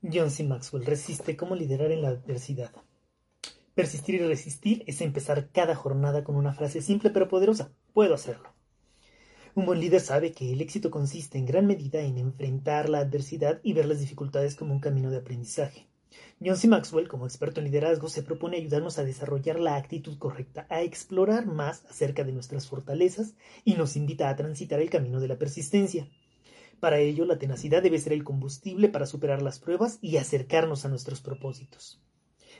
John C. Maxwell resiste cómo liderar en la adversidad. Persistir y resistir es empezar cada jornada con una frase simple pero poderosa. Puedo hacerlo. Un buen líder sabe que el éxito consiste en gran medida en enfrentar la adversidad y ver las dificultades como un camino de aprendizaje. John C. Maxwell, como experto en liderazgo, se propone ayudarnos a desarrollar la actitud correcta, a explorar más acerca de nuestras fortalezas y nos invita a transitar el camino de la persistencia. Para ello, la tenacidad debe ser el combustible para superar las pruebas y acercarnos a nuestros propósitos.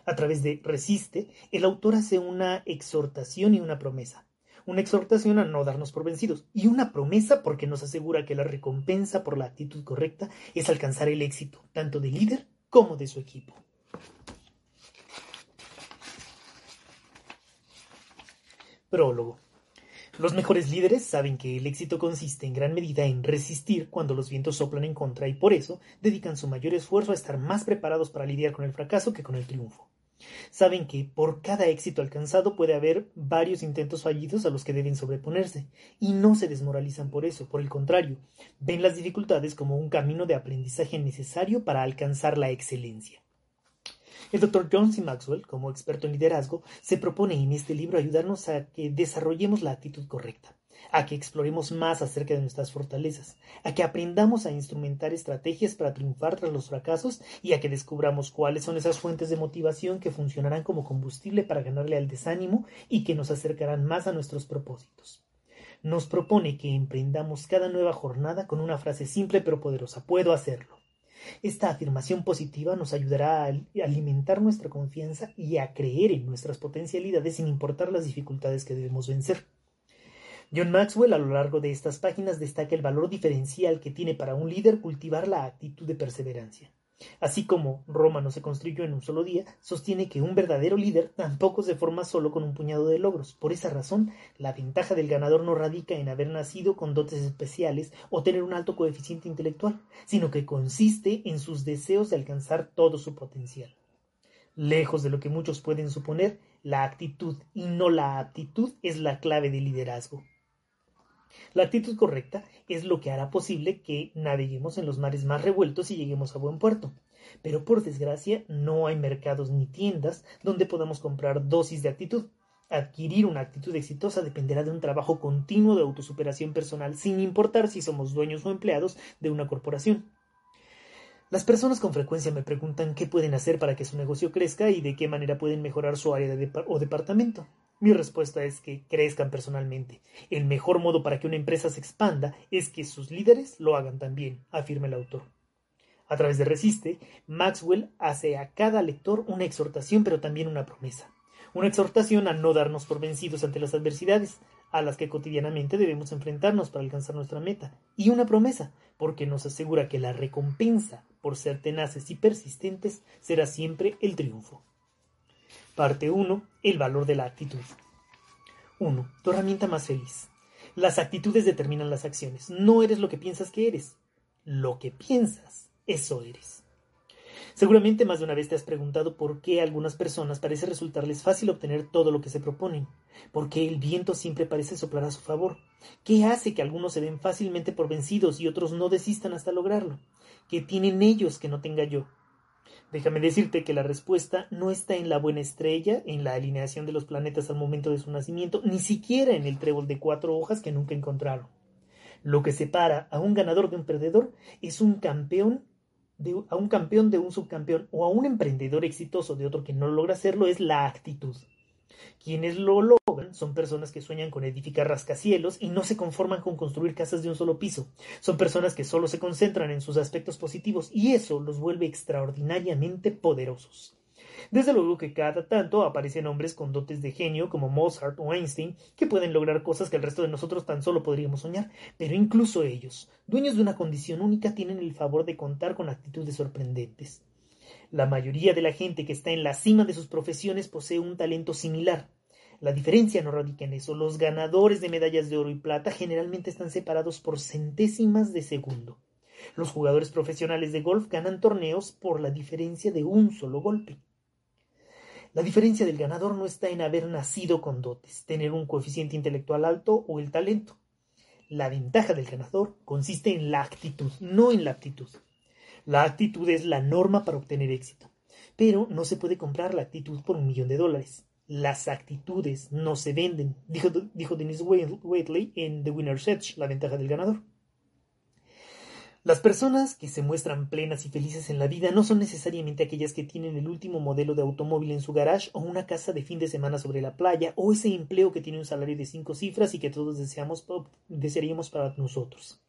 A través de Resiste, el autor hace una exhortación y una promesa. Una exhortación a no darnos por vencidos y una promesa porque nos asegura que la recompensa por la actitud correcta es alcanzar el éxito, tanto del líder como de su equipo. Prólogo. Los mejores líderes saben que el éxito consiste en gran medida en resistir cuando los vientos soplan en contra y por eso dedican su mayor esfuerzo a estar más preparados para lidiar con el fracaso que con el triunfo. Saben que por cada éxito alcanzado puede haber varios intentos fallidos a los que deben sobreponerse, y no se desmoralizan por eso, por el contrario, ven las dificultades como un camino de aprendizaje necesario para alcanzar la excelencia. El Dr. John C. Maxwell, como experto en liderazgo, se propone en este libro ayudarnos a que desarrollemos la actitud correcta, a que exploremos más acerca de nuestras fortalezas, a que aprendamos a instrumentar estrategias para triunfar tras los fracasos y a que descubramos cuáles son esas fuentes de motivación que funcionarán como combustible para ganarle al desánimo y que nos acercarán más a nuestros propósitos. Nos propone que emprendamos cada nueva jornada con una frase simple pero poderosa. Puedo hacerlo. Esta afirmación positiva nos ayudará a alimentar nuestra confianza y a creer en nuestras potencialidades sin importar las dificultades que debemos vencer. John Maxwell a lo largo de estas páginas destaca el valor diferencial que tiene para un líder cultivar la actitud de perseverancia. Así como Roma no se construyó en un solo día, sostiene que un verdadero líder tampoco se forma solo con un puñado de logros. Por esa razón, la ventaja del ganador no radica en haber nacido con dotes especiales o tener un alto coeficiente intelectual, sino que consiste en sus deseos de alcanzar todo su potencial. Lejos de lo que muchos pueden suponer, la actitud y no la aptitud es la clave del liderazgo. La actitud correcta es lo que hará posible que naveguemos en los mares más revueltos y lleguemos a buen puerto. Pero por desgracia no hay mercados ni tiendas donde podamos comprar dosis de actitud. Adquirir una actitud exitosa dependerá de un trabajo continuo de autosuperación personal, sin importar si somos dueños o empleados de una corporación. Las personas con frecuencia me preguntan qué pueden hacer para que su negocio crezca y de qué manera pueden mejorar su área o departamento. Mi respuesta es que crezcan personalmente. El mejor modo para que una empresa se expanda es que sus líderes lo hagan también, afirma el autor. A través de Resiste, Maxwell hace a cada lector una exhortación pero también una promesa. Una exhortación a no darnos por vencidos ante las adversidades, a las que cotidianamente debemos enfrentarnos para alcanzar nuestra meta. Y una promesa, porque nos asegura que la recompensa por ser tenaces y persistentes será siempre el triunfo. Parte 1. El valor de la actitud. 1. Tu herramienta más feliz. Las actitudes determinan las acciones. No eres lo que piensas que eres. Lo que piensas, eso eres. Seguramente más de una vez te has preguntado por qué a algunas personas parece resultarles fácil obtener todo lo que se proponen, por qué el viento siempre parece soplar a su favor, qué hace que algunos se den fácilmente por vencidos y otros no desistan hasta lograrlo, qué tienen ellos que no tenga yo, Déjame decirte que la respuesta no está en la buena estrella, en la alineación de los planetas al momento de su nacimiento, ni siquiera en el trébol de cuatro hojas que nunca encontraron. Lo que separa a un ganador de un perdedor es un campeón de, a un campeón de un subcampeón o a un emprendedor exitoso de otro que no logra hacerlo es la actitud. Quienes lo logran son personas que sueñan con edificar rascacielos y no se conforman con construir casas de un solo piso. Son personas que solo se concentran en sus aspectos positivos y eso los vuelve extraordinariamente poderosos. Desde luego que cada tanto aparecen hombres con dotes de genio como Mozart o Einstein que pueden lograr cosas que el resto de nosotros tan solo podríamos soñar, pero incluso ellos, dueños de una condición única, tienen el favor de contar con actitudes sorprendentes. La mayoría de la gente que está en la cima de sus profesiones posee un talento similar. La diferencia no radica en eso. Los ganadores de medallas de oro y plata generalmente están separados por centésimas de segundo. Los jugadores profesionales de golf ganan torneos por la diferencia de un solo golpe. La diferencia del ganador no está en haber nacido con dotes, tener un coeficiente intelectual alto o el talento. La ventaja del ganador consiste en la actitud, no en la aptitud. La actitud es la norma para obtener éxito, pero no se puede comprar la actitud por un millón de dólares. Las actitudes no se venden, dijo, dijo Dennis Waitley en The Winner's Edge, la ventaja del ganador. Las personas que se muestran plenas y felices en la vida no son necesariamente aquellas que tienen el último modelo de automóvil en su garage o una casa de fin de semana sobre la playa o ese empleo que tiene un salario de cinco cifras y que todos deseamos, desearíamos para nosotros.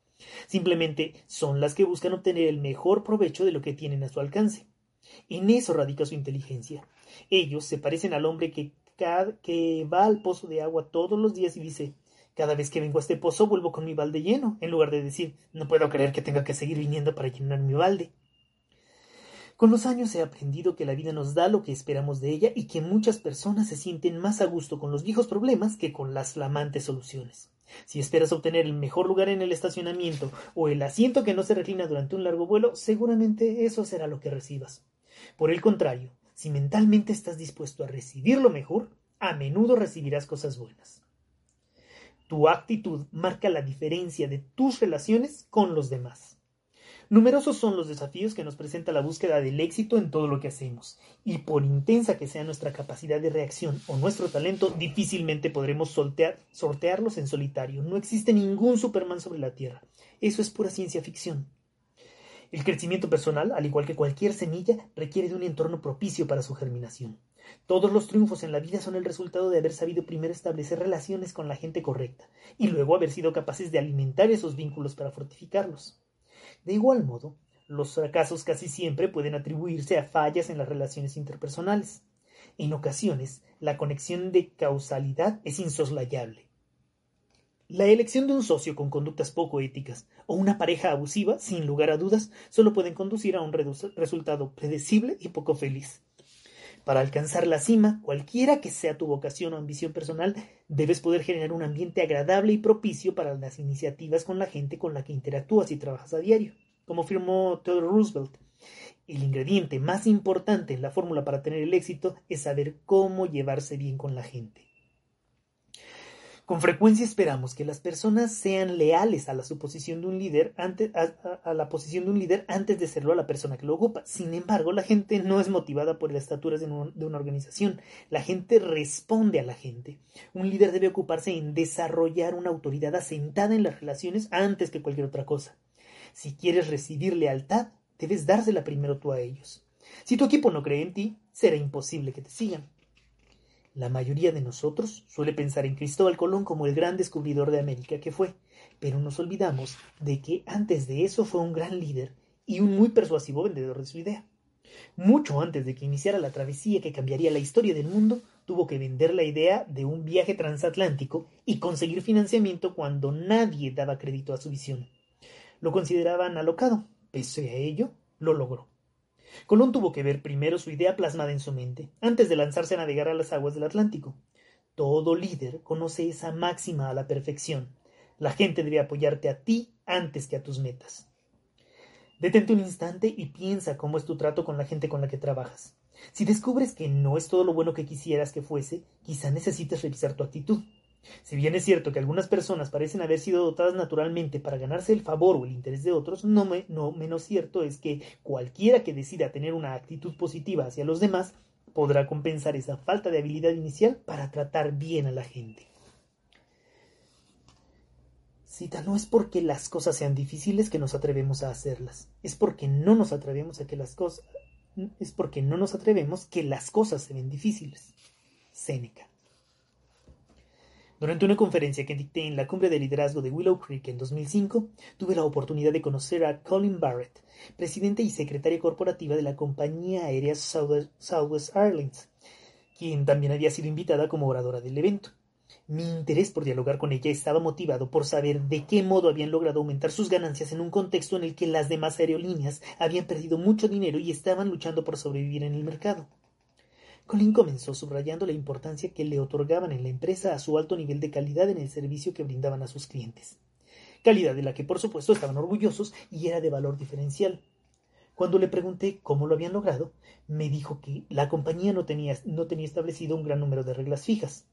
Simplemente son las que buscan obtener el mejor provecho de lo que tienen a su alcance. En eso radica su inteligencia. Ellos se parecen al hombre que, que va al pozo de agua todos los días y dice cada vez que vengo a este pozo vuelvo con mi balde lleno, en lugar de decir no puedo creer que tenga que seguir viniendo para llenar mi balde. Con los años he aprendido que la vida nos da lo que esperamos de ella y que muchas personas se sienten más a gusto con los viejos problemas que con las flamantes soluciones. Si esperas obtener el mejor lugar en el estacionamiento o el asiento que no se reclina durante un largo vuelo, seguramente eso será lo que recibas. Por el contrario, si mentalmente estás dispuesto a recibir lo mejor, a menudo recibirás cosas buenas. Tu actitud marca la diferencia de tus relaciones con los demás. Numerosos son los desafíos que nos presenta la búsqueda del éxito en todo lo que hacemos, y por intensa que sea nuestra capacidad de reacción o nuestro talento, difícilmente podremos sortearlos en solitario. No existe ningún Superman sobre la Tierra. Eso es pura ciencia ficción. El crecimiento personal, al igual que cualquier semilla, requiere de un entorno propicio para su germinación. Todos los triunfos en la vida son el resultado de haber sabido primero establecer relaciones con la gente correcta y luego haber sido capaces de alimentar esos vínculos para fortificarlos. De igual modo, los fracasos casi siempre pueden atribuirse a fallas en las relaciones interpersonales. En ocasiones, la conexión de causalidad es insoslayable. La elección de un socio con conductas poco éticas o una pareja abusiva, sin lugar a dudas, solo pueden conducir a un resultado predecible y poco feliz. Para alcanzar la cima, cualquiera que sea tu vocación o ambición personal, debes poder generar un ambiente agradable y propicio para las iniciativas con la gente con la que interactúas y trabajas a diario. Como afirmó Theodore Roosevelt, el ingrediente más importante en la fórmula para tener el éxito es saber cómo llevarse bien con la gente. Con frecuencia esperamos que las personas sean leales a la suposición de un líder antes, a, la posición de un líder antes de serlo a la persona que lo ocupa. Sin embargo, la gente no es motivada por las estaturas de, de una organización. La gente responde a la gente. Un líder debe ocuparse en desarrollar una autoridad asentada en las relaciones antes que cualquier otra cosa. Si quieres recibir lealtad, debes dársela primero tú a ellos. Si tu equipo no cree en ti, será imposible que te sigan. La mayoría de nosotros suele pensar en Cristóbal Colón como el gran descubridor de América que fue, pero nos olvidamos de que antes de eso fue un gran líder y un muy persuasivo vendedor de su idea. Mucho antes de que iniciara la travesía que cambiaría la historia del mundo, tuvo que vender la idea de un viaje transatlántico y conseguir financiamiento cuando nadie daba crédito a su visión. Lo consideraban alocado, pese a ello, lo logró. Colón tuvo que ver primero su idea plasmada en su mente, antes de lanzarse a navegar a las aguas del Atlántico. Todo líder conoce esa máxima a la perfección. La gente debe apoyarte a ti antes que a tus metas. Detente un instante y piensa cómo es tu trato con la gente con la que trabajas. Si descubres que no es todo lo bueno que quisieras que fuese, quizá necesites revisar tu actitud. Si bien es cierto que algunas personas parecen haber sido dotadas naturalmente para ganarse el favor o el interés de otros, no, menos cierto es que cualquiera que decida tener una actitud positiva hacia los demás podrá compensar esa falta de habilidad inicial para tratar bien a la gente. Cita, no es porque las cosas sean difíciles que nos atrevemos a hacerlas, es porque no nos atrevemos a que las cosas es porque no nos atrevemos que las cosas se ven difíciles. Séneca. Durante una conferencia que dicté en la cumbre de liderazgo de Willow Creek en 2005, tuve la oportunidad de conocer a Colin Barrett, presidente y secretaria corporativa de la compañía aérea Southwest Airlines, quien también había sido invitada como oradora del evento. Mi interés por dialogar con ella estaba motivado por saber de qué modo habían logrado aumentar sus ganancias en un contexto en el que las demás aerolíneas habían perdido mucho dinero y estaban luchando por sobrevivir en el mercado. Colin comenzó subrayando la importancia que le otorgaban en la empresa a su alto nivel de calidad en el servicio que brindaban a sus clientes. Calidad de la que por supuesto estaban orgullosos y era de valor diferencial. Cuando le pregunté cómo lo habían logrado, me dijo que la compañía no tenía, no tenía establecido un gran número de reglas fijas.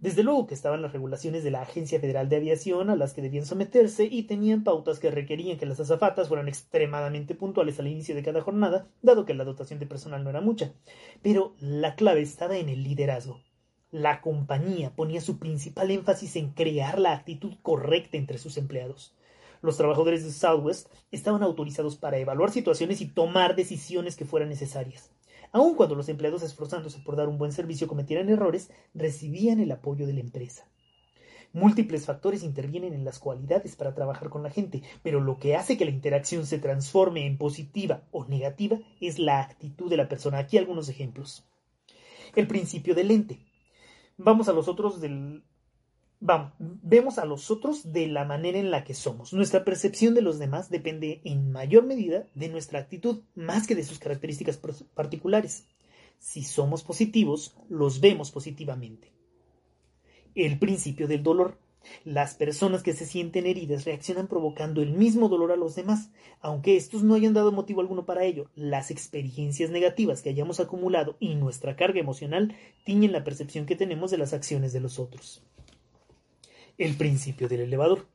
Desde luego que estaban las regulaciones de la Agencia Federal de Aviación a las que debían someterse y tenían pautas que requerían que las azafatas fueran extremadamente puntuales al inicio de cada jornada, dado que la dotación de personal no era mucha. Pero la clave estaba en el liderazgo. La compañía ponía su principal énfasis en crear la actitud correcta entre sus empleados. Los trabajadores de Southwest estaban autorizados para evaluar situaciones y tomar decisiones que fueran necesarias. Aun cuando los empleados esforzándose por dar un buen servicio cometieran errores, recibían el apoyo de la empresa. Múltiples factores intervienen en las cualidades para trabajar con la gente, pero lo que hace que la interacción se transforme en positiva o negativa es la actitud de la persona. Aquí algunos ejemplos. El principio del ente. Vamos a los otros del, Vamos, vemos a los otros de la manera en la que somos. Nuestra percepción de los demás depende en mayor medida de nuestra actitud más que de sus características particulares. Si somos positivos, los vemos positivamente. El principio del dolor. Las personas que se sienten heridas reaccionan provocando el mismo dolor a los demás, aunque estos no hayan dado motivo alguno para ello. Las experiencias negativas que hayamos acumulado y nuestra carga emocional tiñen la percepción que tenemos de las acciones de los otros el principio del elevador.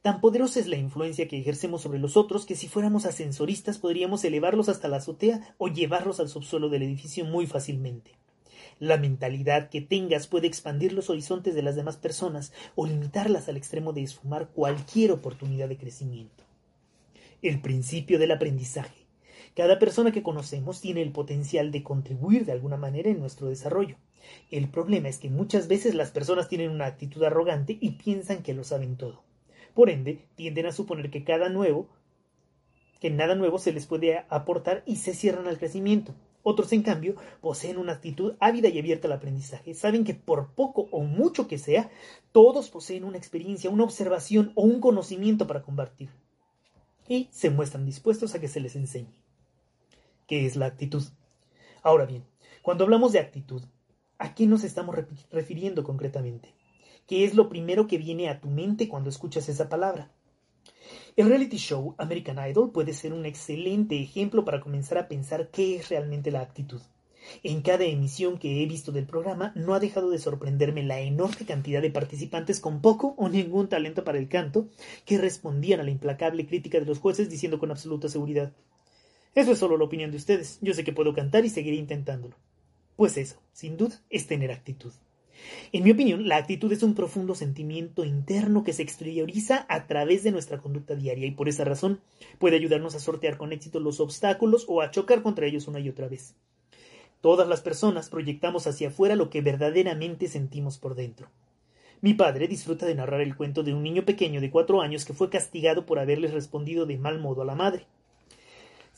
Tan poderosa es la influencia que ejercemos sobre los otros que si fuéramos ascensoristas podríamos elevarlos hasta la azotea o llevarlos al subsuelo del edificio muy fácilmente. La mentalidad que tengas puede expandir los horizontes de las demás personas o limitarlas al extremo de esfumar cualquier oportunidad de crecimiento. El principio del aprendizaje. Cada persona que conocemos tiene el potencial de contribuir de alguna manera en nuestro desarrollo. El problema es que muchas veces las personas tienen una actitud arrogante y piensan que lo saben todo. Por ende, tienden a suponer que cada nuevo, que nada nuevo se les puede aportar y se cierran al crecimiento. Otros, en cambio, poseen una actitud ávida y abierta al aprendizaje. Saben que por poco o mucho que sea, todos poseen una experiencia, una observación o un conocimiento para compartir. Y se muestran dispuestos a que se les enseñe. ¿Qué es la actitud? Ahora bien, cuando hablamos de actitud, ¿A qué nos estamos refiriendo concretamente? ¿Qué es lo primero que viene a tu mente cuando escuchas esa palabra? El reality show American Idol puede ser un excelente ejemplo para comenzar a pensar qué es realmente la actitud. En cada emisión que he visto del programa no ha dejado de sorprenderme la enorme cantidad de participantes con poco o ningún talento para el canto que respondían a la implacable crítica de los jueces diciendo con absoluta seguridad Eso es solo la opinión de ustedes. Yo sé que puedo cantar y seguiré intentándolo. Pues eso, sin duda, es tener actitud. En mi opinión, la actitud es un profundo sentimiento interno que se exterioriza a través de nuestra conducta diaria y por esa razón puede ayudarnos a sortear con éxito los obstáculos o a chocar contra ellos una y otra vez. Todas las personas proyectamos hacia afuera lo que verdaderamente sentimos por dentro. Mi padre disfruta de narrar el cuento de un niño pequeño de cuatro años que fue castigado por haberles respondido de mal modo a la madre.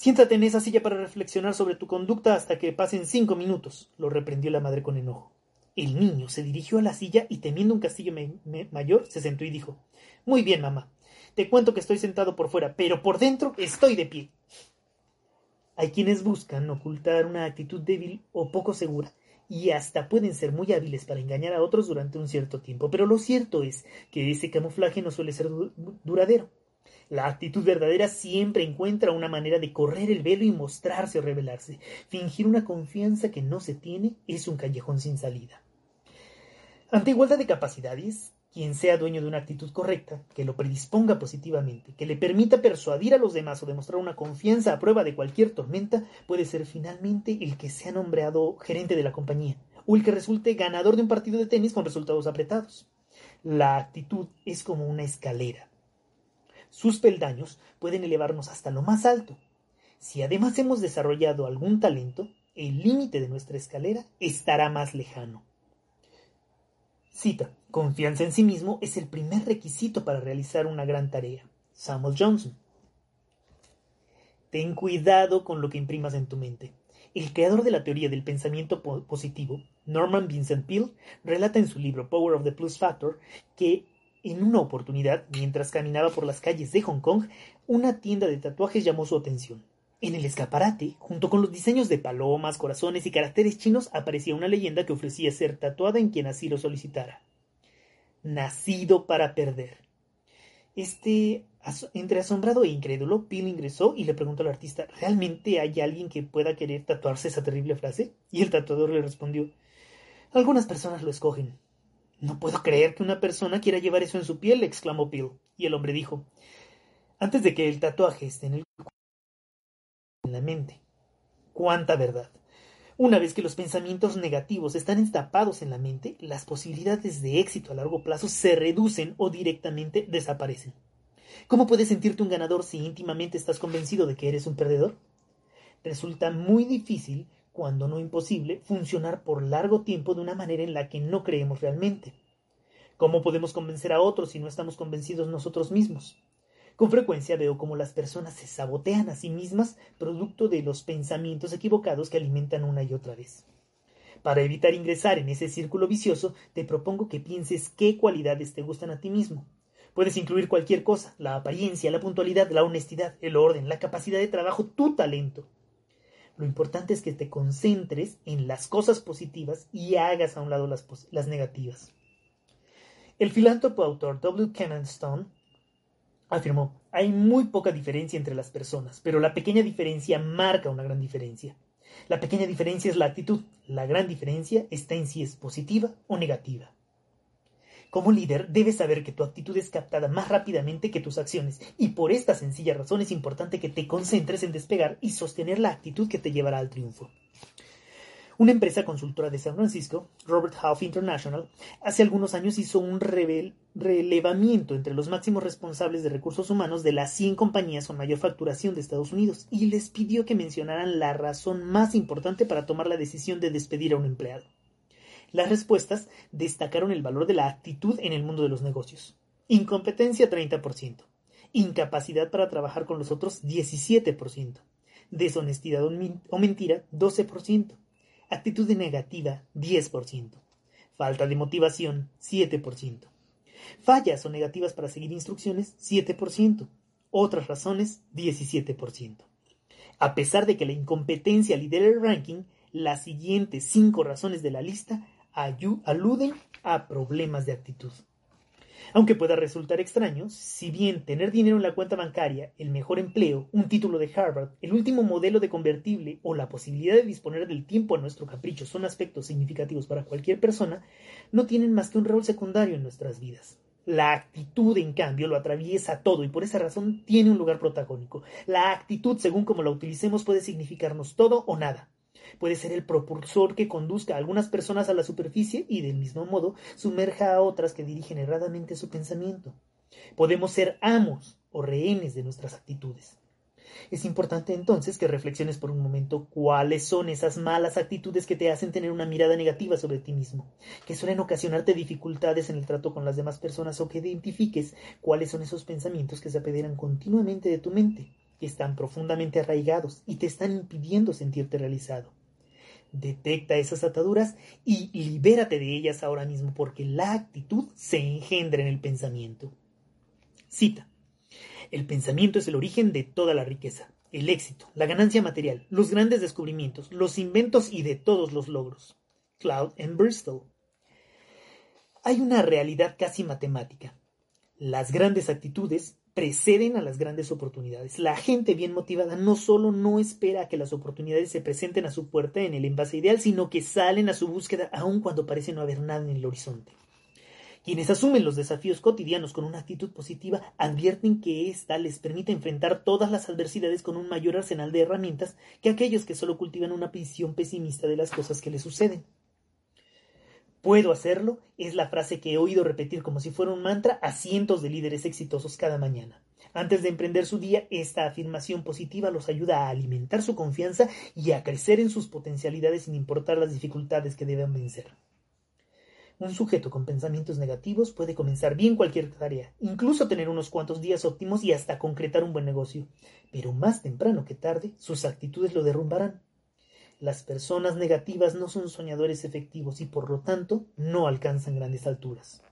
Siéntate en esa silla para reflexionar sobre tu conducta hasta que pasen cinco minutos, lo reprendió la madre con enojo. El niño se dirigió a la silla y temiendo un castillo mayor se sentó y dijo Muy bien, mamá. Te cuento que estoy sentado por fuera, pero por dentro estoy de pie. Hay quienes buscan ocultar una actitud débil o poco segura y hasta pueden ser muy hábiles para engañar a otros durante un cierto tiempo, pero lo cierto es que ese camuflaje no suele ser duradero. La actitud verdadera siempre encuentra una manera de correr el velo y mostrarse o revelarse. Fingir una confianza que no se tiene es un callejón sin salida. Ante igualdad de capacidades, quien sea dueño de una actitud correcta, que lo predisponga positivamente, que le permita persuadir a los demás o demostrar una confianza a prueba de cualquier tormenta, puede ser finalmente el que sea nombrado gerente de la compañía, o el que resulte ganador de un partido de tenis con resultados apretados. La actitud es como una escalera sus peldaños pueden elevarnos hasta lo más alto. Si además hemos desarrollado algún talento, el límite de nuestra escalera estará más lejano. Cita. Confianza en sí mismo es el primer requisito para realizar una gran tarea. Samuel Johnson. Ten cuidado con lo que imprimas en tu mente. El creador de la teoría del pensamiento positivo, Norman Vincent Peale, relata en su libro Power of the Plus Factor que en una oportunidad, mientras caminaba por las calles de Hong Kong, una tienda de tatuajes llamó su atención. En el escaparate, junto con los diseños de palomas, corazones y caracteres chinos, aparecía una leyenda que ofrecía ser tatuada en quien así lo solicitara. Nacido para perder. Este, entre asombrado e incrédulo, Peel ingresó y le preguntó al artista, ¿realmente hay alguien que pueda querer tatuarse esa terrible frase? Y el tatuador le respondió, algunas personas lo escogen. No puedo creer que una persona quiera llevar eso en su piel, exclamó Peel. Y el hombre dijo, antes de que el tatuaje esté en el en la mente. ¡Cuánta verdad! Una vez que los pensamientos negativos están estapados en la mente, las posibilidades de éxito a largo plazo se reducen o directamente desaparecen. ¿Cómo puedes sentirte un ganador si íntimamente estás convencido de que eres un perdedor? Resulta muy difícil, cuando no imposible, funcionar por largo tiempo de una manera en la que no creemos realmente. ¿Cómo podemos convencer a otros si no estamos convencidos nosotros mismos? Con frecuencia veo cómo las personas se sabotean a sí mismas producto de los pensamientos equivocados que alimentan una y otra vez. Para evitar ingresar en ese círculo vicioso, te propongo que pienses qué cualidades te gustan a ti mismo. Puedes incluir cualquier cosa, la apariencia, la puntualidad, la honestidad, el orden, la capacidad de trabajo, tu talento. Lo importante es que te concentres en las cosas positivas y hagas a un lado las, negativas. El filántropo autor W. Kennan Stone afirmó, hay muy poca diferencia entre las personas, pero la pequeña diferencia marca una gran diferencia. La pequeña diferencia es la actitud, la gran diferencia está en si es positiva o negativa. Como líder, debes saber que tu actitud es captada más rápidamente que tus acciones, y por esta sencilla razón es importante que te concentres en despegar y sostener la actitud que te llevará al triunfo. Una empresa consultora de San Francisco, Robert Half International, hace algunos años hizo un relevamiento entre los máximos responsables de recursos humanos de las 100 compañías con mayor facturación de Estados Unidos y les pidió que mencionaran la razón más importante para tomar la decisión de despedir a un empleado. Las respuestas destacaron el valor de la actitud en el mundo de los negocios. Incompetencia 30%, incapacidad para trabajar con los otros 17%, deshonestidad o mentira 12%, Actitud negativa, 10%. Falta de motivación, 7%. Fallas o negativas para seguir instrucciones, 7%. Otras razones, 17%. A pesar de que la incompetencia lidera el ranking, las siguientes cinco razones de la lista aluden a problemas de actitud. Aunque pueda resultar extraño, si bien tener dinero en la cuenta bancaria, el mejor empleo, un título de Harvard, el último modelo de convertible o la posibilidad de disponer del tiempo a nuestro capricho son aspectos significativos para cualquier persona, no tienen más que un rol secundario en nuestras vidas. La actitud, en cambio, lo atraviesa todo y por esa razón tiene un lugar protagónico. La actitud, según como la utilicemos, puede significarnos todo o nada puede ser el propulsor que conduzca a algunas personas a la superficie y del mismo modo sumerja a otras que dirigen erradamente su pensamiento. Podemos ser amos o rehenes de nuestras actitudes. Es importante entonces que reflexiones por un momento cuáles son esas malas actitudes que te hacen tener una mirada negativa sobre ti mismo, que suelen ocasionarte dificultades en el trato con las demás personas o que identifiques cuáles son esos pensamientos que se apederan continuamente de tu mente, que están profundamente arraigados y te están impidiendo sentirte realizado. Detecta esas ataduras y libérate de ellas ahora mismo porque la actitud se engendra en el pensamiento. Cita. El pensamiento es el origen de toda la riqueza, el éxito, la ganancia material, los grandes descubrimientos, los inventos y de todos los logros. Cloud en Bristol. Hay una realidad casi matemática. Las grandes actitudes preceden a las grandes oportunidades. La gente bien motivada no solo no espera a que las oportunidades se presenten a su puerta en el envase ideal, sino que salen a su búsqueda aun cuando parece no haber nada en el horizonte. Quienes asumen los desafíos cotidianos con una actitud positiva advierten que ésta les permite enfrentar todas las adversidades con un mayor arsenal de herramientas que aquellos que solo cultivan una visión pesimista de las cosas que les suceden. Puedo hacerlo es la frase que he oído repetir como si fuera un mantra a cientos de líderes exitosos cada mañana. Antes de emprender su día, esta afirmación positiva los ayuda a alimentar su confianza y a crecer en sus potencialidades sin importar las dificultades que deben vencer. Un sujeto con pensamientos negativos puede comenzar bien cualquier tarea, incluso tener unos cuantos días óptimos y hasta concretar un buen negocio, pero más temprano que tarde sus actitudes lo derrumbarán. Las personas negativas no son soñadores efectivos y por lo tanto no alcanzan grandes alturas.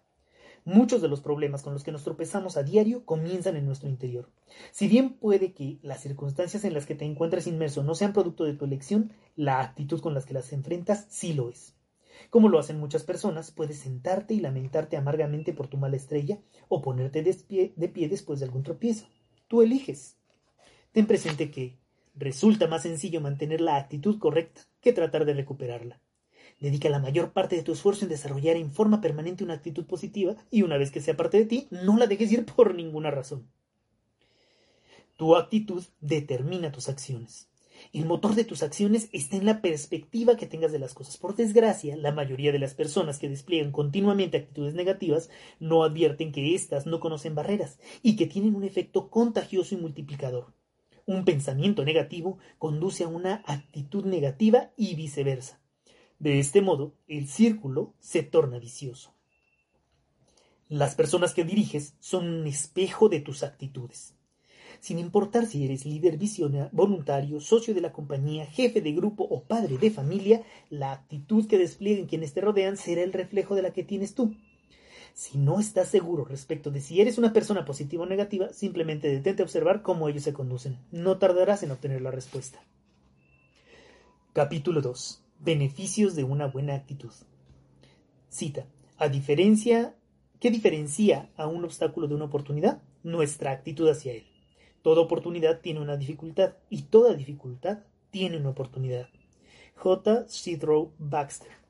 Muchos de los problemas con los que nos tropezamos a diario comienzan en nuestro interior. Si bien puede que las circunstancias en las que te encuentres inmerso no sean producto de tu elección, la actitud con las que las enfrentas sí lo es. Como lo hacen muchas personas, puedes sentarte y lamentarte amargamente por tu mala estrella o ponerte de pie después de algún tropiezo. Tú eliges. Ten presente que resulta más sencillo mantener la actitud correcta que tratar de recuperarla. Dedica la mayor parte de tu esfuerzo en desarrollar en forma permanente una actitud positiva y una vez que sea parte de ti, no la dejes ir por ninguna razón. Tu actitud determina tus acciones. El motor de tus acciones está en la perspectiva que tengas de las cosas. Por desgracia, la mayoría de las personas que despliegan continuamente actitudes negativas no advierten que éstas no conocen barreras y que tienen un efecto contagioso y multiplicador. Un pensamiento negativo conduce a una actitud negativa y viceversa. De este modo, el círculo se torna vicioso. Las personas que diriges son un espejo de tus actitudes. Sin importar si eres líder visionario, voluntario, socio de la compañía, jefe de grupo o padre de familia, la actitud que desplieguen quienes te rodean será el reflejo de la que tienes tú. Si no estás seguro respecto de si eres una persona positiva o negativa, simplemente detente a observar cómo ellos se conducen. No tardarás en obtener la respuesta. Capítulo 2. Beneficios de una buena actitud. Cita. A diferencia, ¿qué diferencia a un obstáculo de una oportunidad? Nuestra actitud hacia él. Toda oportunidad tiene una dificultad y toda dificultad tiene una oportunidad. J. Sidrow Baxter.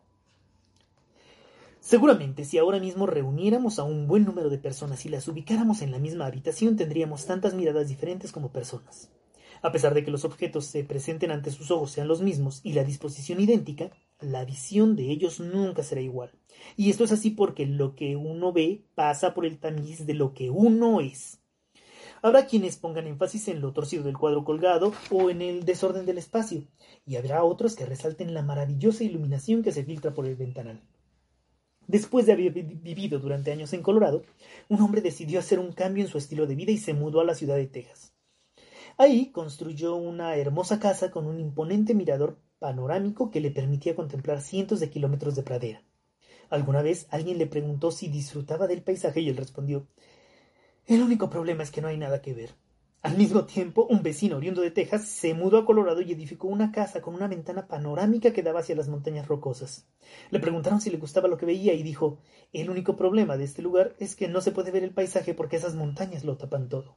Seguramente si ahora mismo reuniéramos a un buen número de personas y las ubicáramos en la misma habitación tendríamos tantas miradas diferentes como personas. A pesar de que los objetos se presenten ante sus ojos sean los mismos y la disposición idéntica, la visión de ellos nunca será igual. Y esto es así porque lo que uno ve pasa por el tamiz de lo que uno es. Habrá quienes pongan énfasis en lo torcido del cuadro colgado o en el desorden del espacio, y habrá otros que resalten la maravillosa iluminación que se filtra por el ventanal. Después de haber vivido durante años en Colorado, un hombre decidió hacer un cambio en su estilo de vida y se mudó a la ciudad de Texas. Ahí construyó una hermosa casa con un imponente mirador panorámico que le permitía contemplar cientos de kilómetros de pradera. Alguna vez alguien le preguntó si disfrutaba del paisaje y él respondió El único problema es que no hay nada que ver. Al mismo tiempo, un vecino oriundo de Texas se mudó a Colorado y edificó una casa con una ventana panorámica que daba hacia las montañas rocosas. Le preguntaron si le gustaba lo que veía y dijo El único problema de este lugar es que no se puede ver el paisaje porque esas montañas lo tapan todo.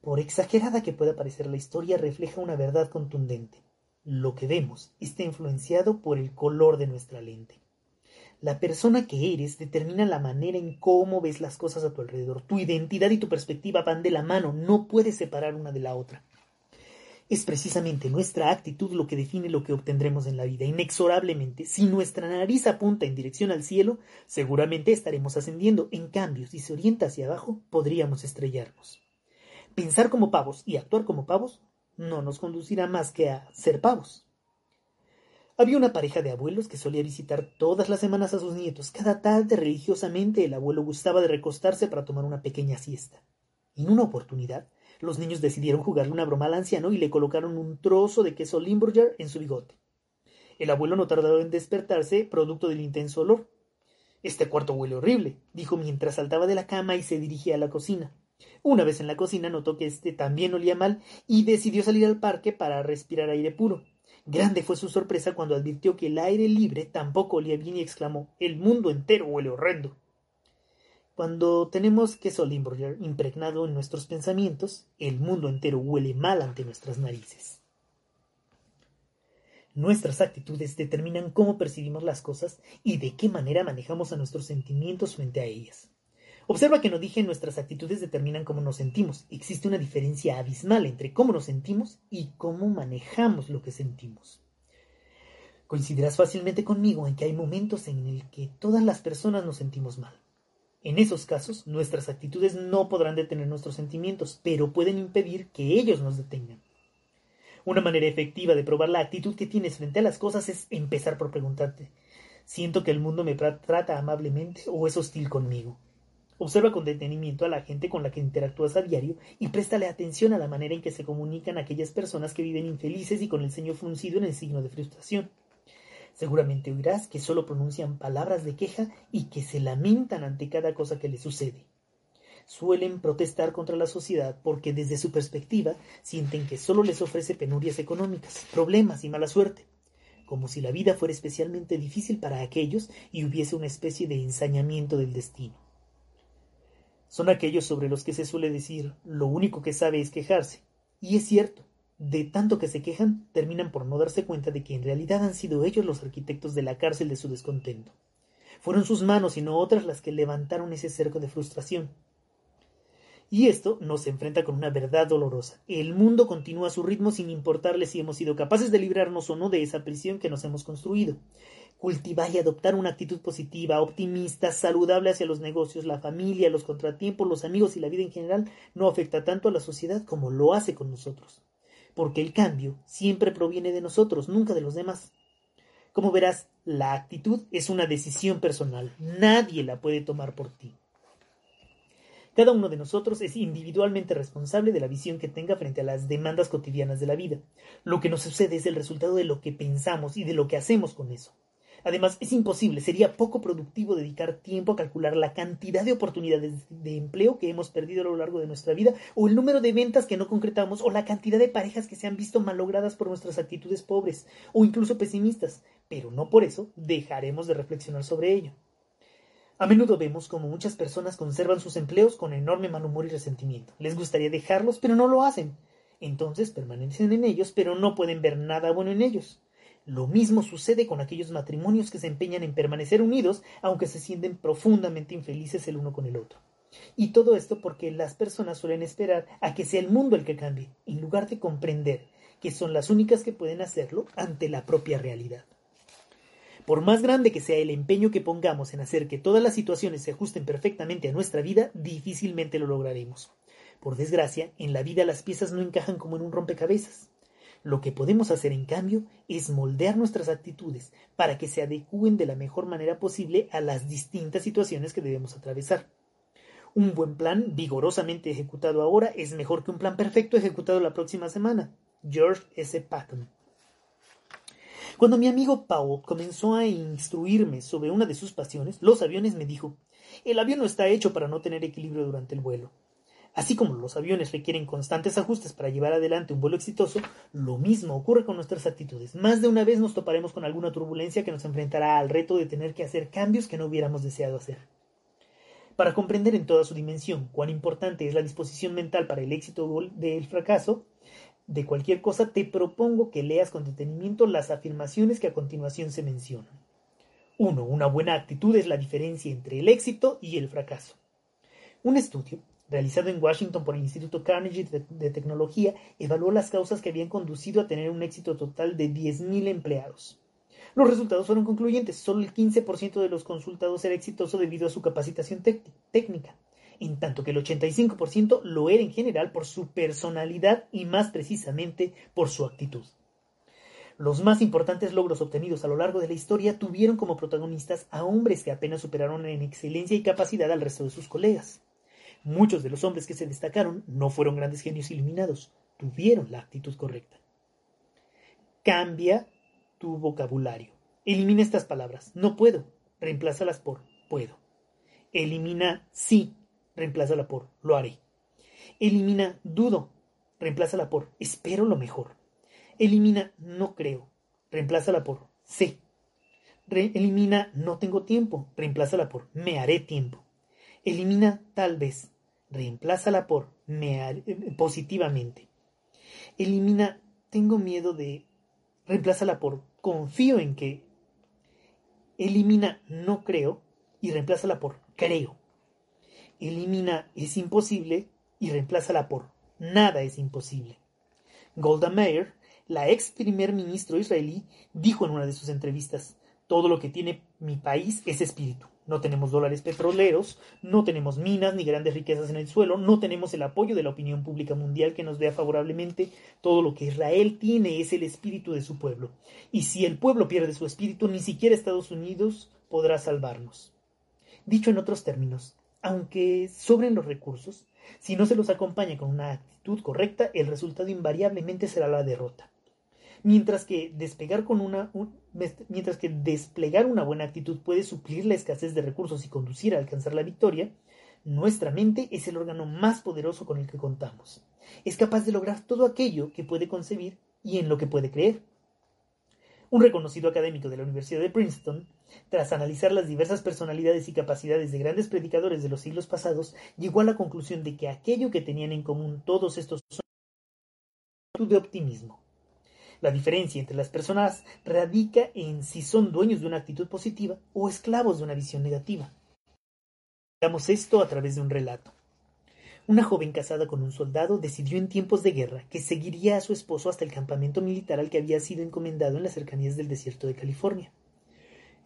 Por exagerada que pueda parecer la historia, refleja una verdad contundente. Lo que vemos está influenciado por el color de nuestra lente. La persona que eres determina la manera en cómo ves las cosas a tu alrededor. Tu identidad y tu perspectiva van de la mano, no puedes separar una de la otra. Es precisamente nuestra actitud lo que define lo que obtendremos en la vida. Inexorablemente, si nuestra nariz apunta en dirección al cielo, seguramente estaremos ascendiendo. En cambio, si se orienta hacia abajo, podríamos estrellarnos. Pensar como pavos y actuar como pavos no nos conducirá más que a ser pavos. Había una pareja de abuelos que solía visitar todas las semanas a sus nietos. Cada tarde religiosamente el abuelo gustaba de recostarse para tomar una pequeña siesta. En una oportunidad, los niños decidieron jugarle una broma al anciano y le colocaron un trozo de queso Limburger en su bigote. El abuelo no tardó en despertarse, producto del intenso olor. Este cuarto huele horrible, dijo mientras saltaba de la cama y se dirigía a la cocina. Una vez en la cocina notó que éste también olía mal y decidió salir al parque para respirar aire puro. Grande fue su sorpresa cuando advirtió que el aire libre tampoco olía bien y exclamó El mundo entero huele horrendo. Cuando tenemos queso Limburger impregnado en nuestros pensamientos, el mundo entero huele mal ante nuestras narices. Nuestras actitudes determinan cómo percibimos las cosas y de qué manera manejamos a nuestros sentimientos frente a ellas. Observa que no dije nuestras actitudes determinan cómo nos sentimos. Existe una diferencia abismal entre cómo nos sentimos y cómo manejamos lo que sentimos. Coincidirás fácilmente conmigo en que hay momentos en el que todas las personas nos sentimos mal. En esos casos, nuestras actitudes no podrán detener nuestros sentimientos, pero pueden impedir que ellos nos detengan. Una manera efectiva de probar la actitud que tienes frente a las cosas es empezar por preguntarte Siento que el mundo me trata amablemente o es hostil conmigo. Observa con detenimiento a la gente con la que interactúas a diario y préstale atención a la manera en que se comunican aquellas personas que viven infelices y con el ceño fruncido en el signo de frustración. Seguramente oirás que solo pronuncian palabras de queja y que se lamentan ante cada cosa que les sucede. Suelen protestar contra la sociedad porque desde su perspectiva sienten que solo les ofrece penurias económicas, problemas y mala suerte como si la vida fuera especialmente difícil para aquellos y hubiese una especie de ensañamiento del destino. Son aquellos sobre los que se suele decir lo único que sabe es quejarse. Y es cierto, de tanto que se quejan, terminan por no darse cuenta de que en realidad han sido ellos los arquitectos de la cárcel de su descontento. Fueron sus manos y no otras las que levantaron ese cerco de frustración. Y esto nos enfrenta con una verdad dolorosa. El mundo continúa a su ritmo sin importarle si hemos sido capaces de librarnos o no de esa prisión que nos hemos construido. Cultivar y adoptar una actitud positiva, optimista, saludable hacia los negocios, la familia, los contratiempos, los amigos y la vida en general no afecta tanto a la sociedad como lo hace con nosotros. Porque el cambio siempre proviene de nosotros, nunca de los demás. Como verás, la actitud es una decisión personal. Nadie la puede tomar por ti. Cada uno de nosotros es individualmente responsable de la visión que tenga frente a las demandas cotidianas de la vida. Lo que nos sucede es el resultado de lo que pensamos y de lo que hacemos con eso. Además, es imposible, sería poco productivo dedicar tiempo a calcular la cantidad de oportunidades de empleo que hemos perdido a lo largo de nuestra vida, o el número de ventas que no concretamos, o la cantidad de parejas que se han visto malogradas por nuestras actitudes pobres, o incluso pesimistas, pero no por eso dejaremos de reflexionar sobre ello. A menudo vemos como muchas personas conservan sus empleos con enorme mal humor y resentimiento. Les gustaría dejarlos, pero no lo hacen. Entonces permanecen en ellos, pero no pueden ver nada bueno en ellos. Lo mismo sucede con aquellos matrimonios que se empeñan en permanecer unidos, aunque se sienten profundamente infelices el uno con el otro. Y todo esto porque las personas suelen esperar a que sea el mundo el que cambie, en lugar de comprender que son las únicas que pueden hacerlo ante la propia realidad. Por más grande que sea el empeño que pongamos en hacer que todas las situaciones se ajusten perfectamente a nuestra vida, difícilmente lo lograremos. Por desgracia, en la vida las piezas no encajan como en un rompecabezas. Lo que podemos hacer, en cambio, es moldear nuestras actitudes para que se adecúen de la mejor manera posible a las distintas situaciones que debemos atravesar. Un buen plan vigorosamente ejecutado ahora es mejor que un plan perfecto ejecutado la próxima semana. George S. Patton. Cuando mi amigo Paul comenzó a instruirme sobre una de sus pasiones, los aviones, me dijo, el avión no está hecho para no tener equilibrio durante el vuelo. Así como los aviones requieren constantes ajustes para llevar adelante un vuelo exitoso, lo mismo ocurre con nuestras actitudes. Más de una vez nos toparemos con alguna turbulencia que nos enfrentará al reto de tener que hacer cambios que no hubiéramos deseado hacer. Para comprender en toda su dimensión cuán importante es la disposición mental para el éxito del fracaso, de cualquier cosa, te propongo que leas con detenimiento las afirmaciones que a continuación se mencionan. 1. Una buena actitud es la diferencia entre el éxito y el fracaso. Un estudio, realizado en Washington por el Instituto Carnegie de, Tecnología, evaluó las causas que habían conducido a tener un éxito total de 10.000 empleados. Los resultados fueron concluyentes. Solo el 15% de los consultados era exitoso debido a su capacitación técnica en tanto que el 85% lo era en general por su personalidad y más precisamente por su actitud. Los más importantes logros obtenidos a lo largo de la historia tuvieron como protagonistas a hombres que apenas superaron en excelencia y capacidad al resto de sus colegas. Muchos de los hombres que se destacaron no fueron grandes genios iluminados, tuvieron la actitud correcta. Cambia tu vocabulario. Elimina estas palabras. No puedo. Reemplázalas por puedo. Elimina sí reemplázala por lo haré. Elimina dudo, reemplázala por espero lo mejor. Elimina no creo, reemplázala por sé. elimina no tengo tiempo, reemplázala por me haré tiempo. Elimina tal vez, reemplázala por haré, positivamente. Elimina tengo miedo de, reemplázala por confío en que. Elimina no creo y reemplázala por creo elimina es imposible y reemplázala por nada es imposible. Golda Meir, la ex primer ministro israelí, dijo en una de sus entrevistas, Todo lo que tiene mi país es espíritu. No tenemos dólares petroleros, no tenemos minas ni grandes riquezas en el suelo, no tenemos el apoyo de la opinión pública mundial que nos vea favorablemente. Todo lo que Israel tiene es el espíritu de su pueblo. Y si el pueblo pierde su espíritu, ni siquiera Estados Unidos podrá salvarnos. Dicho en otros términos, aunque sobren los recursos, si no se los acompaña con una actitud correcta, el resultado invariablemente será la derrota. Mientras que, despegar con una, mientras que desplegar una buena actitud puede suplir la escasez de recursos y conducir a alcanzar la victoria, nuestra mente es el órgano más poderoso con el que contamos. Es capaz de lograr todo aquello que puede concebir y en lo que puede creer. Un reconocido académico de la Universidad de Princeton, tras analizar las diversas personalidades y capacidades de grandes predicadores de los siglos pasados, llegó a la conclusión de que aquello que tenían en común todos estos son de optimismo. La diferencia entre las personas radica en si son dueños de una actitud positiva o esclavos de una visión negativa. Veamos esto a través de un relato. Una joven casada con un soldado decidió en tiempos de guerra que seguiría a su esposo hasta el campamento militar al que había sido encomendado en las cercanías del desierto de California.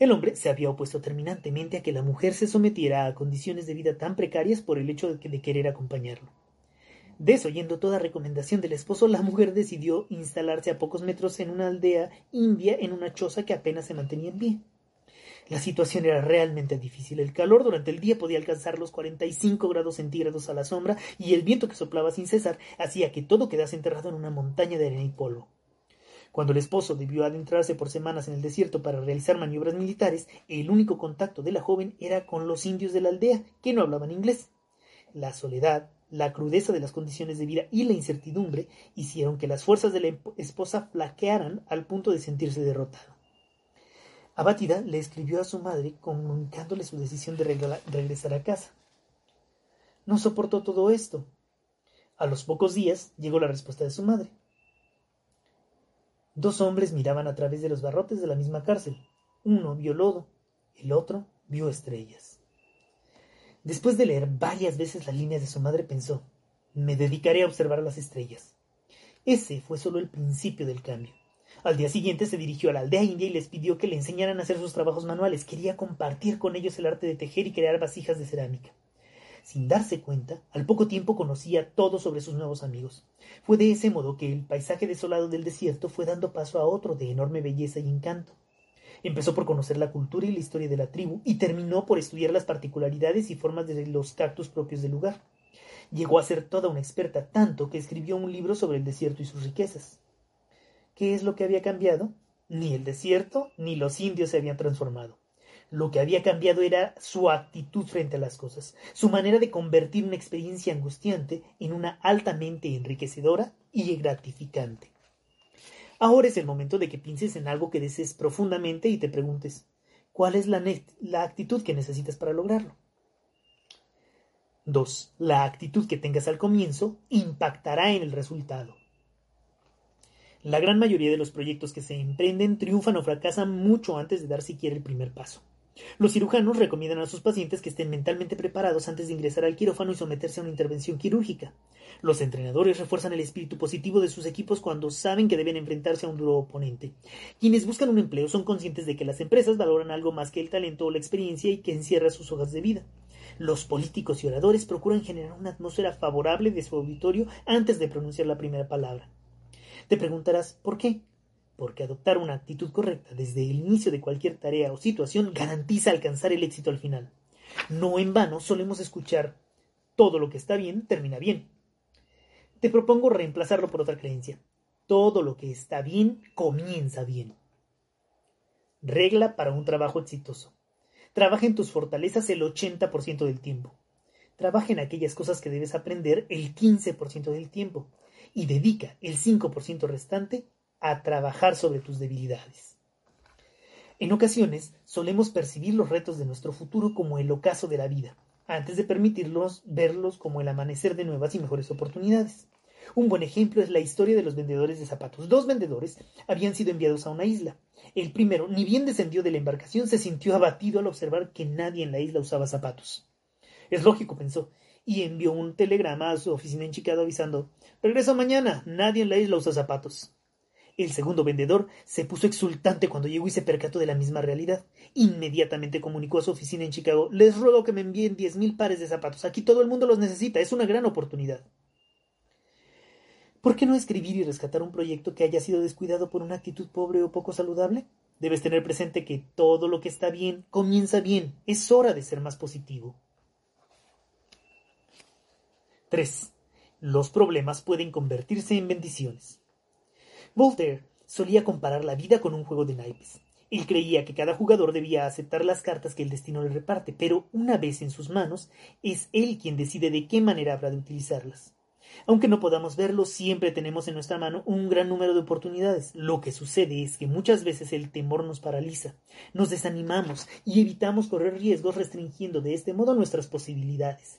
El hombre se había opuesto terminantemente a que la mujer se sometiera a condiciones de vida tan precarias por el hecho de querer acompañarlo. Desoyendo toda recomendación del esposo, la mujer decidió instalarse a pocos metros en una aldea india en una choza que apenas se mantenía en pie. La situación era realmente difícil. El calor durante el día podía alcanzar los 45 grados centígrados a la sombra y el viento que soplaba sin cesar hacía que todo quedase enterrado en una montaña de arena y polvo. Cuando el esposo debió adentrarse por semanas en el desierto para realizar maniobras militares, el único contacto de la joven era con los indios de la aldea, que no hablaban inglés. La soledad, la crudeza de las condiciones de vida y la incertidumbre hicieron que las fuerzas de la esposa flaquearan al punto de sentirse derrotada. Abatida le escribió a su madre comunicándole su decisión de regresar a casa. No soportó todo esto. A los pocos días llegó la respuesta de su madre. Dos hombres miraban a través de los barrotes de la misma cárcel. Uno vio lodo, el otro vio estrellas. Después de leer varias veces la línea de su madre, pensó me dedicaré a observar las estrellas. Ese fue solo el principio del cambio. Al día siguiente se dirigió a la aldea india y les pidió que le enseñaran a hacer sus trabajos manuales. Quería compartir con ellos el arte de tejer y crear vasijas de cerámica. Sin darse cuenta, al poco tiempo conocía todo sobre sus nuevos amigos. Fue de ese modo que el paisaje desolado del desierto fue dando paso a otro de enorme belleza y encanto. Empezó por conocer la cultura y la historia de la tribu y terminó por estudiar las particularidades y formas de los cactus propios del lugar. Llegó a ser toda una experta tanto que escribió un libro sobre el desierto y sus riquezas. ¿Qué es lo que había cambiado? Ni el desierto ni los indios se habían transformado. Lo que había cambiado era su actitud frente a las cosas, su manera de convertir una experiencia angustiante en una altamente enriquecedora y gratificante. Ahora es el momento de que pienses en algo que desees profundamente y te preguntes, ¿cuál es la, actitud que necesitas para lograrlo? 2. La actitud que tengas al comienzo impactará en el resultado. La gran mayoría de los proyectos que se emprenden triunfan o fracasan mucho antes de dar siquiera el primer paso. Los cirujanos recomiendan a sus pacientes que estén mentalmente preparados antes de ingresar al quirófano y someterse a una intervención quirúrgica. Los entrenadores refuerzan el espíritu positivo de sus equipos cuando saben que deben enfrentarse a un duro oponente. Quienes buscan un empleo son conscientes de que las empresas valoran algo más que el talento o la experiencia y que encierra sus hojas de vida. Los políticos y oradores procuran generar una atmósfera favorable de su auditorio antes de pronunciar la primera palabra. Te preguntarás, ¿por qué? Porque adoptar una actitud correcta desde el inicio de cualquier tarea o situación garantiza alcanzar el éxito al final. No en vano solemos escuchar todo lo que está bien termina bien. Te propongo reemplazarlo por otra creencia. Todo lo que está bien comienza bien. Regla para un trabajo exitoso. Trabaja en tus fortalezas el 80% del tiempo. Trabaja en aquellas cosas que debes aprender el 15% del tiempo y dedica el 5% restante a trabajar sobre tus debilidades. En ocasiones solemos percibir los retos de nuestro futuro como el ocaso de la vida, antes de permitirlos verlos como el amanecer de nuevas y mejores oportunidades. Un buen ejemplo es la historia de los vendedores de zapatos. Dos vendedores habían sido enviados a una isla. El primero, ni bien descendió de la embarcación, se sintió abatido al observar que nadie en la isla usaba zapatos. Es lógico, pensó, y envió un telegrama a su oficina en Chicago avisando Regreso mañana, nadie en la isla usa zapatos. El segundo vendedor se puso exultante cuando llegó y se percató de la misma realidad. Inmediatamente comunicó a su oficina en Chicago Les ruego que me envíen diez mil pares de zapatos. Aquí todo el mundo los necesita. Es una gran oportunidad. ¿Por qué no escribir y rescatar un proyecto que haya sido descuidado por una actitud pobre o poco saludable? Debes tener presente que todo lo que está bien comienza bien. Es hora de ser más positivo. 3. Los problemas pueden convertirse en bendiciones. Voltaire solía comparar la vida con un juego de naipes. Él creía que cada jugador debía aceptar las cartas que el destino le reparte, pero una vez en sus manos, es él quien decide de qué manera habrá de utilizarlas. Aunque no podamos verlo, siempre tenemos en nuestra mano un gran número de oportunidades. Lo que sucede es que muchas veces el temor nos paraliza, nos desanimamos y evitamos correr riesgos restringiendo de este modo nuestras posibilidades.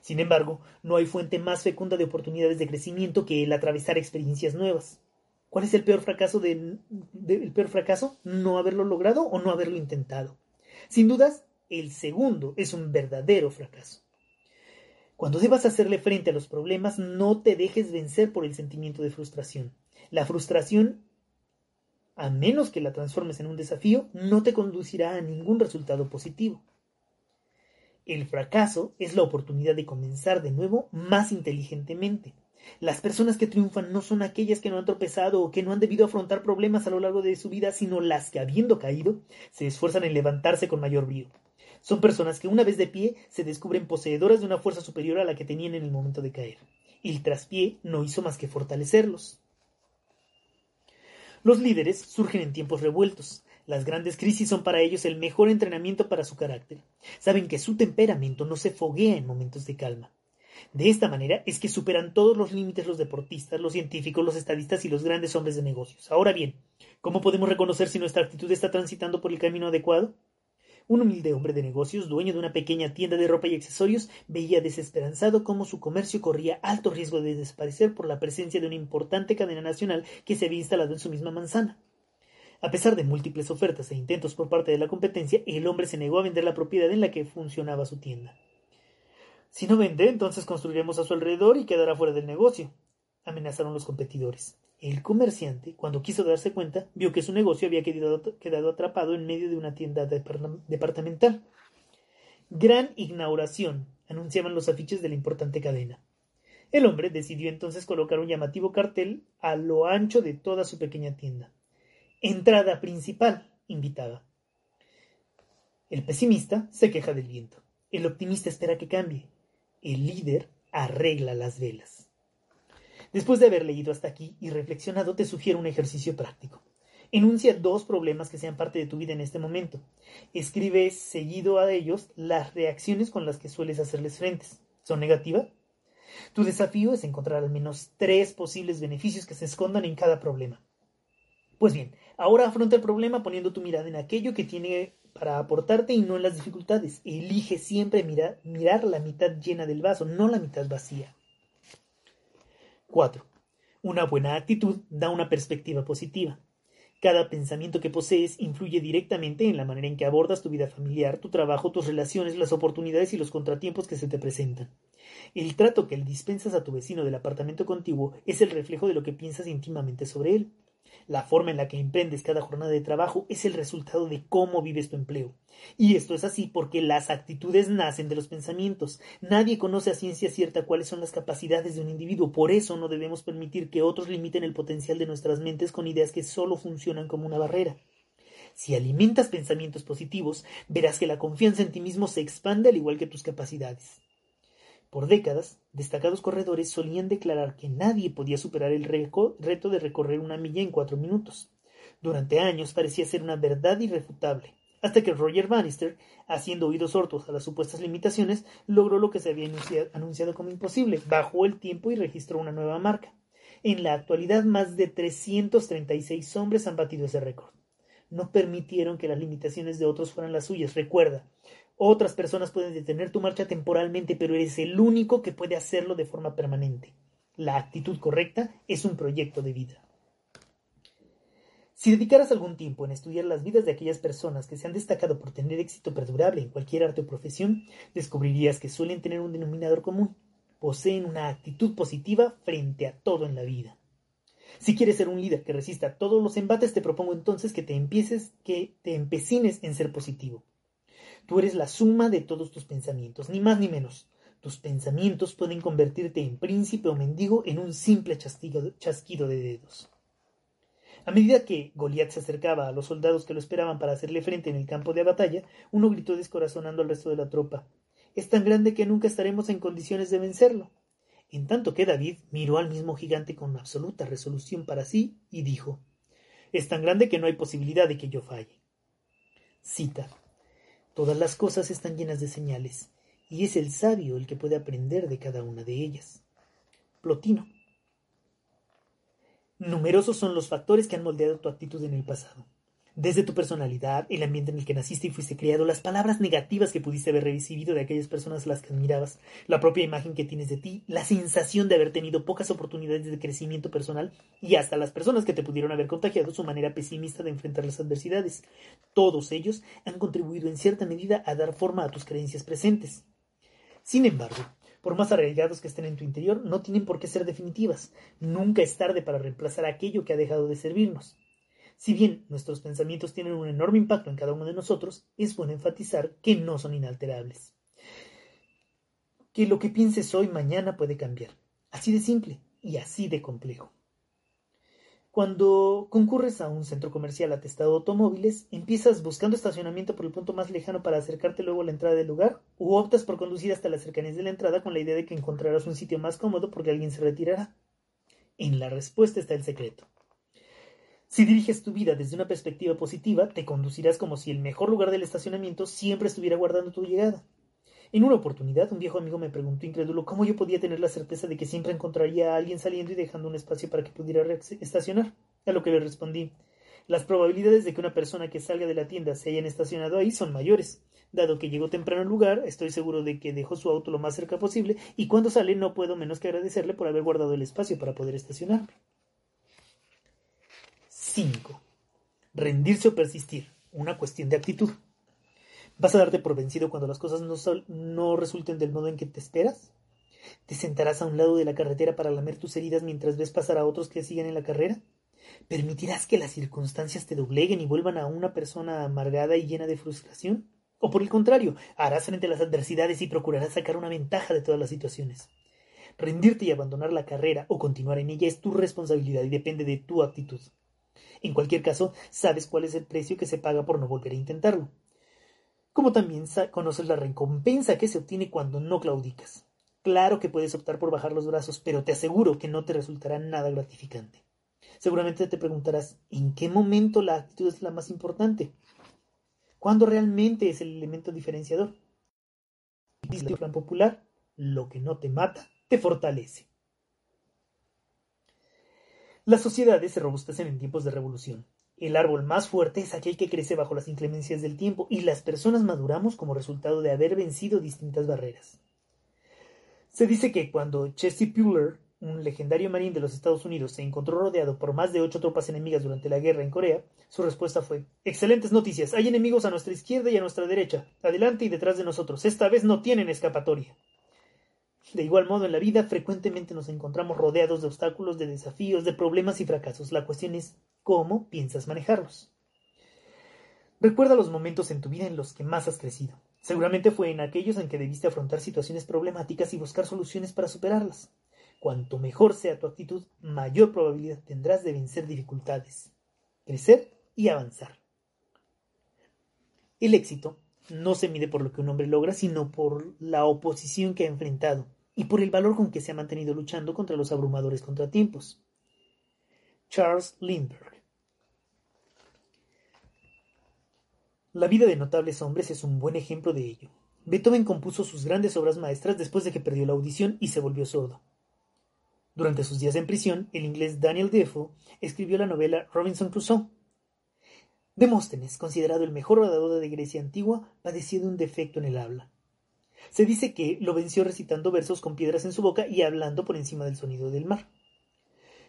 Sin embargo, no hay fuente más fecunda de oportunidades de crecimiento que el atravesar experiencias nuevas. ¿Cuál es el peor fracaso del, peor fracaso? ¿No haberlo logrado o no haberlo intentado? Sin dudas, el segundo es un verdadero fracaso. Cuando debas hacerle frente a los problemas, no te dejes vencer por el sentimiento de frustración. La frustración, a menos que la transformes en un desafío, no te conducirá a ningún resultado positivo. El fracaso es la oportunidad de comenzar de nuevo más inteligentemente. Las personas que triunfan no son aquellas que no han tropezado o que no han debido afrontar problemas a lo largo de su vida, sino las que, habiendo caído, se esfuerzan en levantarse con mayor brío. Son personas que una vez de pie se descubren poseedoras de una fuerza superior a la que tenían en el momento de caer. El traspié no hizo más que fortalecerlos. Los líderes surgen en tiempos revueltos. Las grandes crisis son para ellos el mejor entrenamiento para su carácter. Saben que su temperamento no se foguea en momentos de calma. De esta manera es que superan todos los límites los deportistas, los científicos, los estadistas y los grandes hombres de negocios. Ahora bien, ¿cómo podemos reconocer si nuestra actitud está transitando por el camino adecuado? Un humilde hombre de negocios, dueño de una pequeña tienda de ropa y accesorios, veía desesperanzado cómo su comercio corría alto riesgo de desaparecer por la presencia de una importante cadena nacional que se había instalado en su misma manzana. A pesar de múltiples ofertas e intentos por parte de la competencia, el hombre se negó a vender la propiedad en la que funcionaba su tienda. Si no vende, entonces construiremos a su alrededor y quedará fuera del negocio, amenazaron los competidores. El comerciante, cuando quiso darse cuenta, vio que su negocio había quedado, atrapado en medio de una tienda departamental. Gran inauguración, anunciaban los afiches de la importante cadena. El hombre decidió entonces colocar un llamativo cartel a lo ancho de toda su pequeña tienda. Entrada principal, invitaba. El pesimista se queja del viento. El optimista espera que cambie. El líder arregla las velas. Después de haber leído hasta aquí y reflexionado, te sugiero un ejercicio práctico. Enuncia dos problemas que sean parte de tu vida en este momento. Escribe seguido a ellos las reacciones con las que sueles hacerles frentes. ¿Son negativas? Tu desafío es encontrar al menos tres posibles beneficios que se escondan en cada problema. Pues bien, ahora afronta el problema poniendo tu mirada en aquello que tiene para aportarte y no en las dificultades. Elige siempre mirar, la mitad llena del vaso, no la mitad vacía. 4. Una buena actitud da una perspectiva positiva. Cada pensamiento que posees influye directamente en la manera en que abordas tu vida familiar, tu trabajo, tus relaciones, las oportunidades y los contratiempos que se te presentan. El trato que dispensas a tu vecino del apartamento contiguo es el reflejo de lo que piensas íntimamente sobre él. La forma en la que emprendes cada jornada de trabajo es el resultado de cómo vives tu empleo. Y esto es así porque las actitudes nacen de los pensamientos. Nadie conoce a ciencia cierta cuáles son las capacidades de un individuo. Por eso no debemos permitir que otros limiten el potencial de nuestras mentes con ideas que solo funcionan como una barrera. Si alimentas pensamientos positivos, verás que la confianza en ti mismo se expande al igual que tus capacidades. Por décadas, destacados corredores solían declarar que nadie podía superar el reto de recorrer una milla en cuatro minutos. Durante años parecía ser una verdad irrefutable, hasta que Roger Bannister, haciendo oídos sordos a las supuestas limitaciones, logró lo que se había anunciado como imposible, bajó el tiempo y registró una nueva marca. En la actualidad, más de 336 hombres han batido ese récord. No permitieron que las limitaciones de otros fueran las suyas. Recuerda, otras personas pueden detener tu marcha temporalmente, pero eres el único que puede hacerlo de forma permanente. La actitud correcta es un proyecto de vida. Si dedicaras algún tiempo en estudiar las vidas de aquellas personas que se han destacado por tener éxito perdurable en cualquier arte o profesión, descubrirías que suelen tener un denominador común. Poseen una actitud positiva frente a todo en la vida. Si quieres ser un líder que resista todos los embates, te propongo entonces que te empieces, que te empecines en ser positivo. Tú eres la suma de todos tus pensamientos, ni más ni menos. Tus pensamientos pueden convertirte en príncipe o mendigo en un simple chasquido de dedos. A medida que Goliat se acercaba a los soldados que lo esperaban para hacerle frente en el campo de batalla, uno gritó descorazonando al resto de la tropa. Es tan grande que nunca estaremos en condiciones de vencerlo. En tanto que David miró al mismo gigante con absoluta resolución para sí y dijo Es tan grande que no hay posibilidad de que yo falle. Cita Todas las cosas están llenas de señales, y es el sabio el que puede aprender de cada una de ellas. Plotino. Numerosos son los factores que han moldeado tu actitud en el pasado. Desde tu personalidad, el ambiente en el que naciste y fuiste criado, las palabras negativas que pudiste haber recibido de aquellas personas a las que admirabas, la propia imagen que tienes de ti, la sensación de haber tenido pocas oportunidades de crecimiento personal y hasta las personas que te pudieron haber contagiado su manera pesimista de enfrentar las adversidades. Todos ellos han contribuido en cierta medida a dar forma a tus creencias presentes. Sin embargo, por más arraigados que estén en tu interior, no tienen por qué ser definitivas. Nunca es tarde para reemplazar aquello que ha dejado de servirnos. Si bien nuestros pensamientos tienen un enorme impacto en cada uno de nosotros, es bueno enfatizar que no son inalterables. Que lo que pienses hoy mañana puede cambiar. Así de simple y así de complejo. Cuando concurres a un centro comercial atestado de automóviles, empiezas buscando estacionamiento por el punto más lejano para acercarte luego a la entrada del lugar, o optas por conducir hasta las cercanías de la entrada con la idea de que encontrarás un sitio más cómodo porque alguien se retirará. En la respuesta está el secreto. Si diriges tu vida desde una perspectiva positiva, te conducirás como si el mejor lugar del estacionamiento siempre estuviera guardando tu llegada. En una oportunidad, un viejo amigo me preguntó incrédulo cómo yo podía tener la certeza de que siempre encontraría a alguien saliendo y dejando un espacio para que pudiera estacionar. A lo que le respondí las probabilidades de que una persona que salga de la tienda se hayan estacionado ahí son mayores. Dado que llegó temprano al lugar, estoy seguro de que dejó su auto lo más cerca posible y cuando sale no puedo menos que agradecerle por haber guardado el espacio para poder estacionarme. 5. Rendirse o persistir. Una cuestión de actitud. ¿Vas a darte por vencido cuando las cosas no, no resulten del modo en que te esperas? ¿Te sentarás a un lado de la carretera para lamer tus heridas mientras ves pasar a otros que siguen en la carrera? ¿Permitirás que las circunstancias te dobleguen y vuelvan a una persona amargada y llena de frustración? ¿O por el contrario, harás frente a las adversidades y procurarás sacar una ventaja de todas las situaciones? Rendirte y abandonar la carrera o continuar en ella es tu responsabilidad y depende de tu actitud. En cualquier caso, sabes cuál es el precio que se paga por no volver a intentarlo como también conoces la recompensa que se obtiene cuando no claudicas. Claro que puedes optar por bajar los brazos, pero te aseguro que no te resultará nada gratificante. Seguramente te preguntarás, ¿en qué momento la actitud es la más importante? ¿Cuándo realmente es el elemento diferenciador? El plan popular, lo que no te mata, te fortalece. Las sociedades se robustecen en tiempos de revolución. El árbol más fuerte es aquel que crece bajo las inclemencias del tiempo y las personas maduramos como resultado de haber vencido distintas barreras. Se dice que cuando Chesty Puller, un legendario marín de los Estados Unidos, se encontró rodeado por más de ocho tropas enemigas durante la guerra en Corea, su respuesta fue Excelentes noticias. Hay enemigos a nuestra izquierda y a nuestra derecha, adelante y detrás de nosotros. Esta vez no tienen escapatoria. De igual modo, en la vida frecuentemente nos encontramos rodeados de obstáculos, de desafíos, de problemas y fracasos. La cuestión es cómo piensas manejarlos. Recuerda los momentos en tu vida en los que más has crecido. Seguramente fue en aquellos en que debiste afrontar situaciones problemáticas y buscar soluciones para superarlas. Cuanto mejor sea tu actitud, mayor probabilidad tendrás de vencer dificultades, crecer y avanzar. El éxito no se mide por lo que un hombre logra, sino por la oposición que ha enfrentado y por el valor con que se ha mantenido luchando contra los abrumadores contratiempos. Charles Lindbergh La vida de notables hombres es un buen ejemplo de ello. Beethoven compuso sus grandes obras maestras después de que perdió la audición y se volvió sordo. Durante sus días en prisión, el inglés Daniel Defoe escribió la novela Robinson Crusoe. Demóstenes, considerado el mejor orador de Grecia antigua, padeció de un defecto en el habla. Se dice que lo venció recitando versos con piedras en su boca y hablando por encima del sonido del mar.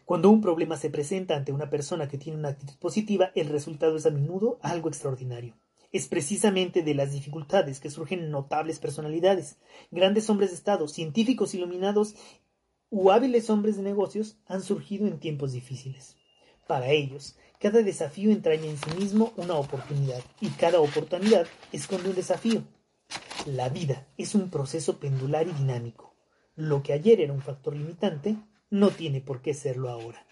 Cuando un problema se presenta ante una persona que tiene una actitud positiva, el resultado es a menudo algo extraordinario. Es precisamente de las dificultades que surgen notables personalidades, grandes hombres de Estado, científicos iluminados u hábiles hombres de negocios han surgido en tiempos difíciles. Para ellos, cada desafío entraña en sí mismo una oportunidad y cada oportunidad esconde un desafío. La vida es un proceso pendular y dinámico. Lo que ayer era un factor limitante no tiene por qué serlo ahora.